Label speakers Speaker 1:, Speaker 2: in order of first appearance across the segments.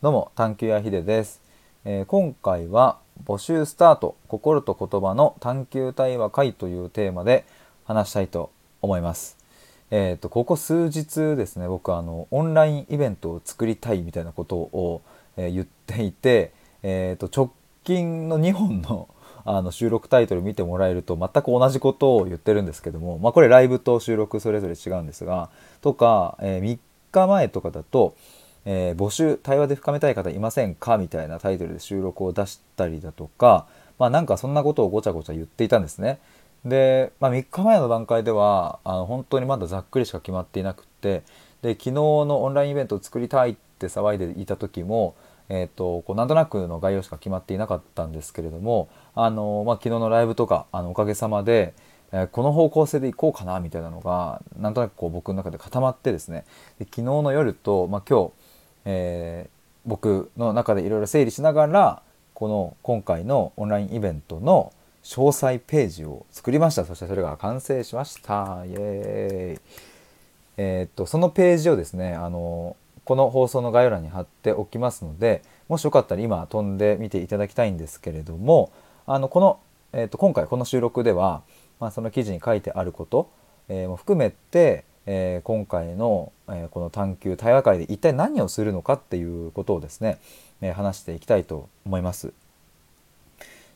Speaker 1: どうも探求やひでです、えー今回は募集スタート心と言葉の探求対話会というテーマで話したいと思います。えっ、とここ数日ですね僕あのオンラインイベントを作りたいみたいなことを、えー言っていてえっ、と直近の2本のあの収録タイトル見てもらえると全く同じことを言ってるんですけども、まあ、これライブと収録それぞれ違うんですがとか、え3日前とかだと、えー募集対話で深めたい方いませんか？みたいなタイトルで収録を出したりだとかまあなんかそんなことをごちゃごちゃ言っていたんですね。で、まあ、3日前の段階ではあの本当にまだざっくりしか決まっていなくってで昨日のオンラインイベントを作りたいって騒いでいた時も、えー、とこうなんとなくの概要しか決まっていなかったんですけれどもあの、まあ、昨日のライブとかあのおかげさまで、えこの方向性でいこうかなみたいなのがなんとなくこう僕の中で固まってですねで昨日の夜と、まあ、今日、えー僕の中でいろいろ整理しながらこの今回のオンラインイベントの詳細ページを作りました。そしてそれが完成しました。イエーイ。えーっとそのページをですねあのこの放送の概要欄に貼っておきますのでもしよかったら今飛んでみていただきたいんですけれどもあのこの、えーっと今回この収録では、まあ、その記事に書いてあること、えも含めて、えー今回の、えーこの探求対話会で一体何をするのかっていうことをですね、えー話していきたいと思います。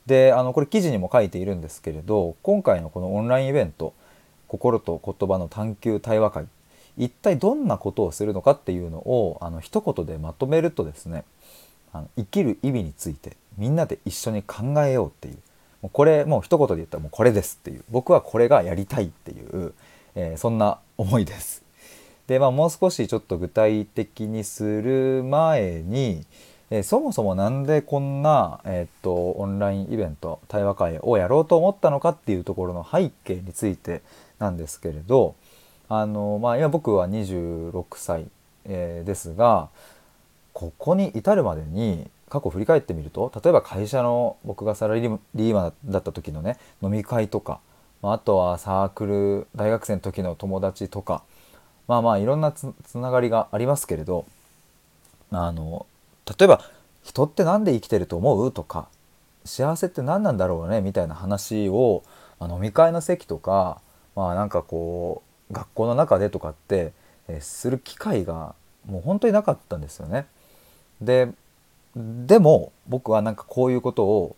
Speaker 1: であのこれ記事にも書いているんですけれど今回のこのオンラインイベント「心と言葉の探求対話会」一体どんなことをするのかっていうのをあの一言でまとめるとですねあの生きる意味についてみんなで一緒に考えようっていうもうこれもう一言で言ったらもうこれですっていう僕はこれがやりたいっていう、えーそんな思いです。でまあもう少しちょっと具体的にする前に、えーそもそもなんでこんな、えーっとオンラインイベント対話会をやろうと思ったのかっていうところの背景についてなんですけれどあの、まあ、今僕は26歳、えーですがここに至るまでに過去振り返ってみると例えば会社の僕がサラリーマンだった時のね飲み会とか、まあとはサークル大学生の時の友達とかまあまあいろんなつつながりがありますけれどあの例えば「人って何で生きてると思う?」とか「幸せって何なんだろうね?」みたいな話を、まあ飲み会の席とかまあなんかこう学校の中でとかって、えーする機会がもう本当になかったんですよね。ででも僕はなんかこういうことを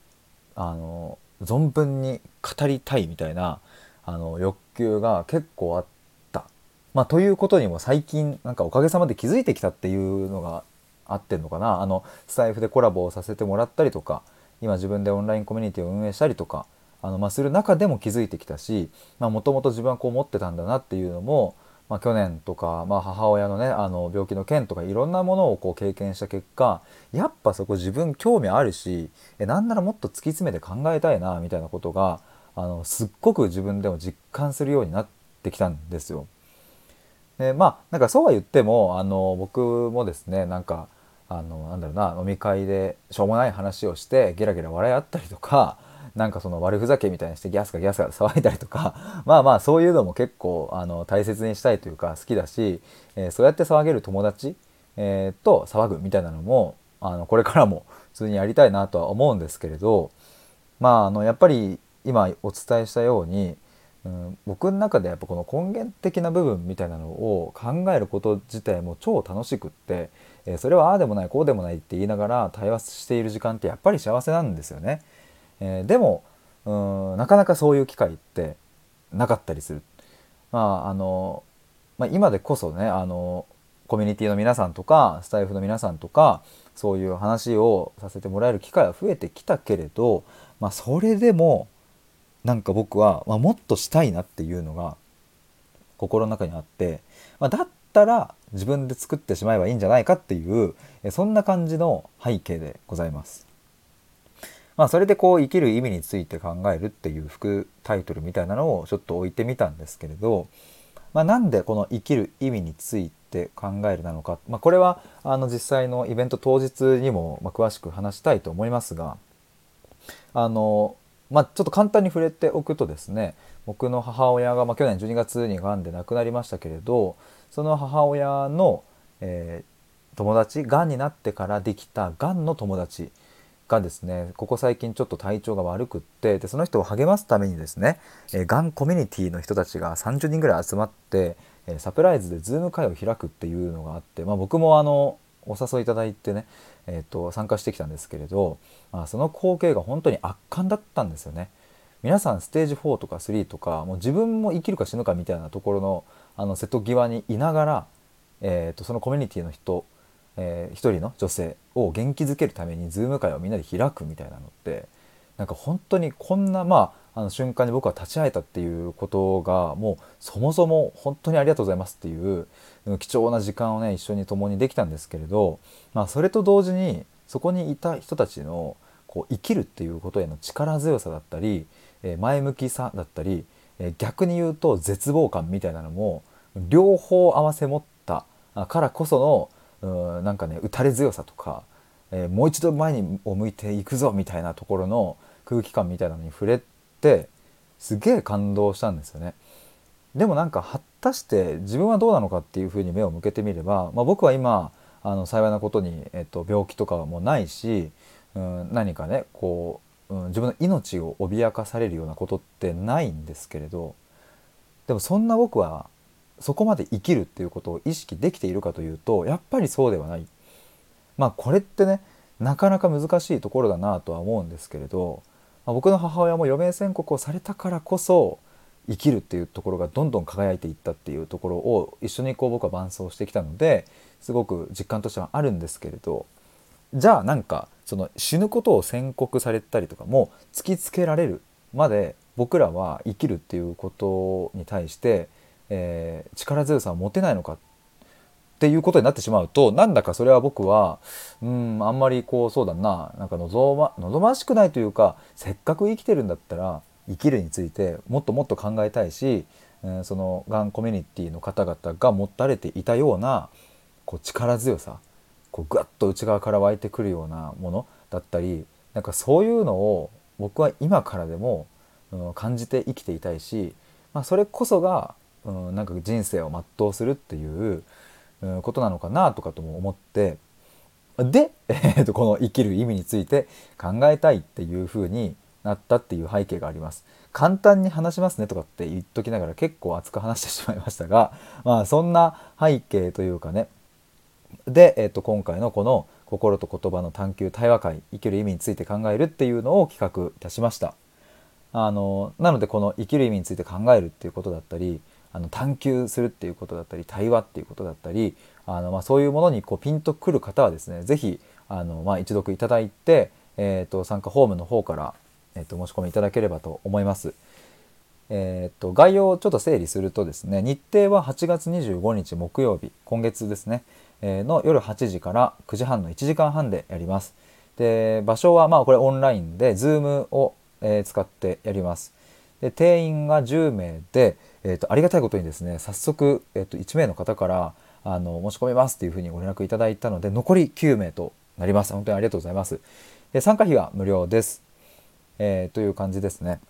Speaker 1: あの存分に語りたいみたいなあの欲求が結構あった。まあ、ということにも最近なんかおかげさまで気づいてきたっていうのがあってんのかなあのスタイフでコラボをさせてもらったりとか今自分でオンラインコミュニティを運営したりとかあの、まあ、する中でも気づいてきたしもともと自分はこう思ってたんだなっていうのも、まあ、去年とか、まあ、母親のねあの病気の件とかいろんなものをこう経験した結果やっぱそこ自分興味あるしえなんならもっと突き詰めて考えたいなみたいなことがあのすっごく自分でも実感するようになってきたんですよ。でまあなんかそうは言ってもあの僕もですねなんかあのなんだろうな飲み会でしょうもない話をしてゲラゲラ笑い合ったりとかなんかその悪ふざけみたいにしてギャスかギャスか騒いだりとか まあまあそういうのも結構あの大切にしたいというか好きだし、えーそうやって騒げる友達、えーと騒ぐみたいなのもあのこれからも普通にやりたいなとは思うんですけれどまああのやっぱり今お伝えしたようにうん、僕の中でやっぱこの根源的な部分みたいなのを考えること自体も超楽しくって、えーそれはああでもないこうでもないって言いながら対話している時間ってやっぱり幸せなんですよね。えーでもうんなかなかそういう機会ってなかったりする。まああのまあ、今でこそねあのコミュニティの皆さんとかスタイフの皆さんとかそういう話をさせてもらえる機会は増えてきたけれど、まあ、それでもなんか僕は、まあ、もっとしたいなっていうのが心の中にあって、まあ、だったら自分で作ってしまえばいいんじゃないかっていうそんな感じの背景でございます。まあ、それでこう生きる意味について考えるっていう副タイトルみたいなのをちょっと置いてみたんですけれど、まあ、なんでこの生きる意味について考えるなのか、まあ、これはあの実際のイベント当日にも詳しく話したいと思いますがあの、まあ、ちょっと簡単に触れておくとですね僕の母親が、まあ、去年12月にがんで亡くなりましたけれどその母親の、えー友達がんになってからできたがんの友達がですねここ最近ちょっと体調が悪くってでその人を励ますためにですねえがんコミュニティの人たちが30人ぐらい集まってえサプライズでズーム会を開くっていうのがあって、まあ、僕もあのお誘いいただいてね、えーと、参加してきたんですけれど、まあ、その光景が本当に圧巻だったんですよね。皆さんステージ4とか3とかもう自分も生きるか死ぬかみたいなところのあの瀬戸際にいながら、えーと、そのコミュニティの人、えー、一人の女性を元気づけるためにズーム会をみんなで開くみたいなのってなんか本当にこんなまああの瞬間に僕は立ち会えたっていうことがもうそもそも本当にありがとうございますっていう貴重な時間をね一緒に共にできたんですけれど、まあ、それと同時にそこにいた人たちのこう生きるっていうことへの力強さだったり前向きさだったり逆に言うと絶望感みたいなのも両方合わせ持ったからこそのうなんかね打たれ強さとかえもう一度前にを向いていくぞみたいなところの空気感みたいなのに触れてすげえ感動したんですよね。でもなんか果たして自分はどうなのかっていうふうに目を向けてみれば、まあ、僕は今あの幸いなことに、えっと、病気とかもないし、うん、何かねこう、うん、自分の命を脅かされるようなことってないんですけれどでもそんな僕はそこまで生きるっていうことを意識できているかというとやっぱりそうではない。まあこれってねなかなか難しいところだなとは思うんですけれどまあ、僕の母親も余命宣告をされたからこそ生きるっていうところがどんどん輝いていったっていうところを一緒にこう僕は伴走してきたのですごく実感としてはあるんですけれどじゃあなんかその死ぬことを宣告されたりとかも突きつけられるまで僕らは生きるっていうことに対して、えー、力強さを持てないのかっていうことになってしまうとなんだかそれは僕はうんあんまりこうそうだななんか望ま望ましくないというかせっかく生きてるんだったら生きるについてもっともっと考えたいし、えー、そのがんコミュニティの方々が持たれていたようなこう力強さこうグッと内側から湧いてくるようなものだったりなんかそういうのを僕は今からでも、うん、感じて生きていたいし、まあ、それこそが、うん、なんか人生を全うするっていうことなのかなとかとも思ってで、えー、とこの生きる意味について考えたいっていう風になったっていう背景があります。簡単に話しますねとかって言っときながら結構熱く話してしまいましたが、まあそんな背景というかね、で、えー、と今回のこの心と言葉の探求対話会生きる意味について考えるっていうのを企画いたしました。あのなのでこの生きる意味について考えるっていうことだったりあの探求するっていうことだったり対話っていうことだったりあの、まあ、そういうものにこうピンとくる方はですね是非、まあ、一読いただいて、えーと、参加フォームの方から、えーと、申し込みいただければと思います。えーと、と概要をちょっと整理するとですね日程は8月25日木曜日今月ですね、えー、の夜8時から9時半の1時間半でやります。で場所はまあこれオンラインで Zoom を、えー、使ってやります。で定員が10名で、えーと、ありがたいことにですね早速、えーと、1名の方からあの申し込みますっていうふうにご連絡いただいたので残り9名となります。本当にありがとうございます。で参加費は無料です、えー、という感じですね。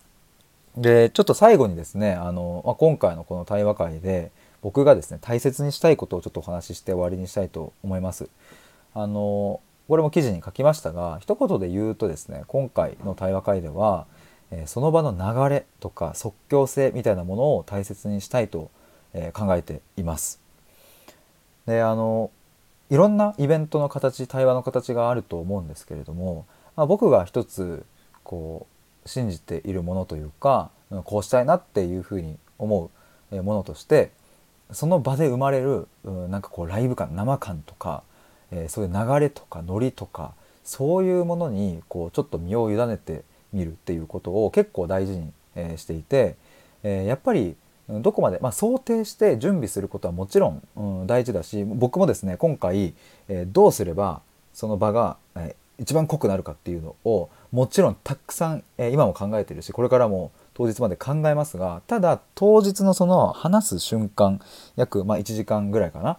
Speaker 1: でちょっと最後にですねあの、まあ、今回のこの対話会で僕がですね大切にしたいことをちょっとお話しして終わりにしたいと思います。あのこれも記事に書きましたが一言で言うとですね今回の対話会ではその場の流れとか即興性みたいなものを大切にしたいと、考えています。であのいろんなイベントの形対話の形があると思うんですけれども、まあ、僕が一つこう信じているものというかこうしたいなっていうふうに思うものとしてその場で生まれるなんかこうライブ感生感とか、え、そういう流れとかノリとかそういうものにこうちょっと身を委ねて見るっていうことを結構大事に、えしていて、えやっぱりどこまで、まあ、想定して準備することはもちろん、大事だし僕もですね今回、えどうすればその場が、え一番濃くなるかっていうのをもちろんたくさん、え今も考えてるしこれからも当日まで考えますがただ当日のその話す瞬間約、まあ、1時間ぐらいかな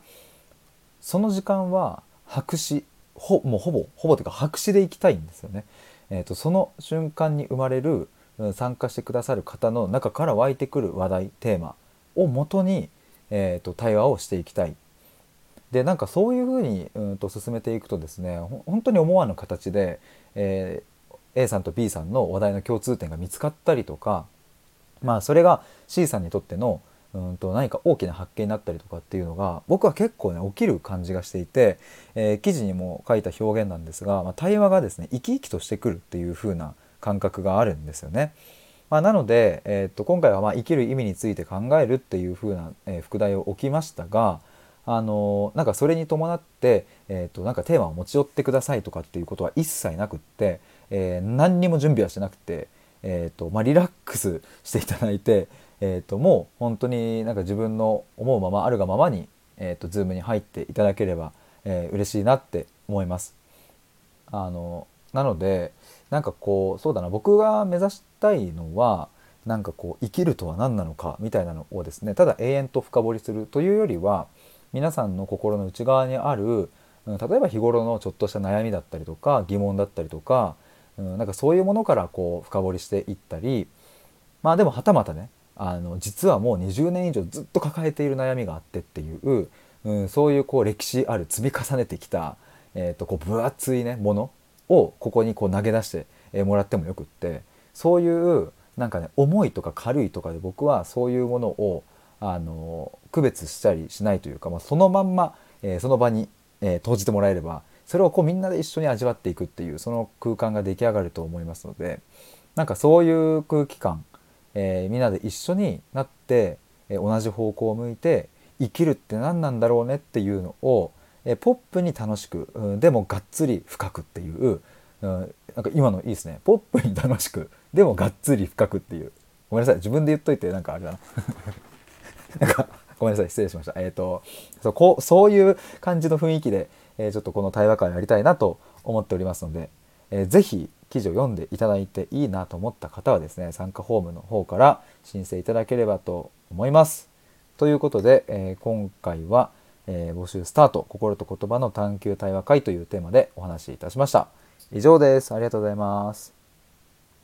Speaker 1: その時間は白紙ほもうほぼほぼというか白紙でいきたいんですよね。えーと、その瞬間に生まれる参加してくださる方の中から湧いてくる話題テーマをもとに、えーと、対話をしていきたい。でなんかそういうふうにうんと進めていくとですね本当に思わぬ形で、えー、A さんと B さんの話題の共通点が見つかったりとかまあそれが C さんにとってのうんと何か大きな発見になったりとかっていうのが僕は結構ね起きる感じがしていて、えー、記事にも書いた表現なんですが、まあ、対話がですね生き生きとしてくるっていう風な感覚があるんですよね。まあ、なので、えー、と今回はま生きる意味について考えるっていう風な、えー、副題を置きましたが、あのー、なんかそれに伴って、えー、となんかテーマを持ち寄ってくださいとかっていうことは一切なくって、えー、何にも準備はしてなくて、えーとまあ、リラックスしていただいて、えー、ともう本当になんか自分の思うままあるがままに、えー、と Zoom に入っていただければ、えー、嬉しいなって思います。あのなのでなんかこうそうだな僕が目指したいのはなんかこう生きるとは何なのかみたいなのをですねただ永遠と深掘りするというよりは皆さんの心の内側にある例えば日頃のちょっとした悩みだったりとか疑問だったりとか、うん、なんかそういうものからこう深掘りしていったりまあでもはたまたねあの実はもう20年以上ずっと抱えている悩みがあってっていう、うん、そういうこう歴史ある積み重ねてきた、えー、とこう分厚いねものをここにこう投げ出してもらってもよくってそういうなんかね重いとか軽いとかで僕はそういうものをあの区別したりしないというか、まあ、そのまんま、えー、その場に、えー、投じてもらえればそれをこうみんなで一緒に味わっていくっていうその空間が出来上がると思いますのでなんかそういう空気感えー、みんなで一緒になって、えー、同じ方向を向いて生きるって何なんだろうねっていうのを、えー、ポップに楽しく、うん、でもがっつり深くっていう、うん、なんか今のいいですね。ポップに楽しくでもがっつり深くっていう。ごめんなさい。自分で言っといてなんかあれだな。なんかごめんなさい。失礼しました。えっ、ー、とそうこうそういう感じの雰囲気で、えー、ちょっとこの対話会やりたいなと思っておりますので、えー、ぜひ記事を読んでいただいていいなと思った方はですね参加フォームの方から申請いただければと思います。ということで、えー、今回は、えー、募集スタート心と言葉の探求対話会というテーマでお話しいたしました。以上です。ありがとうございます。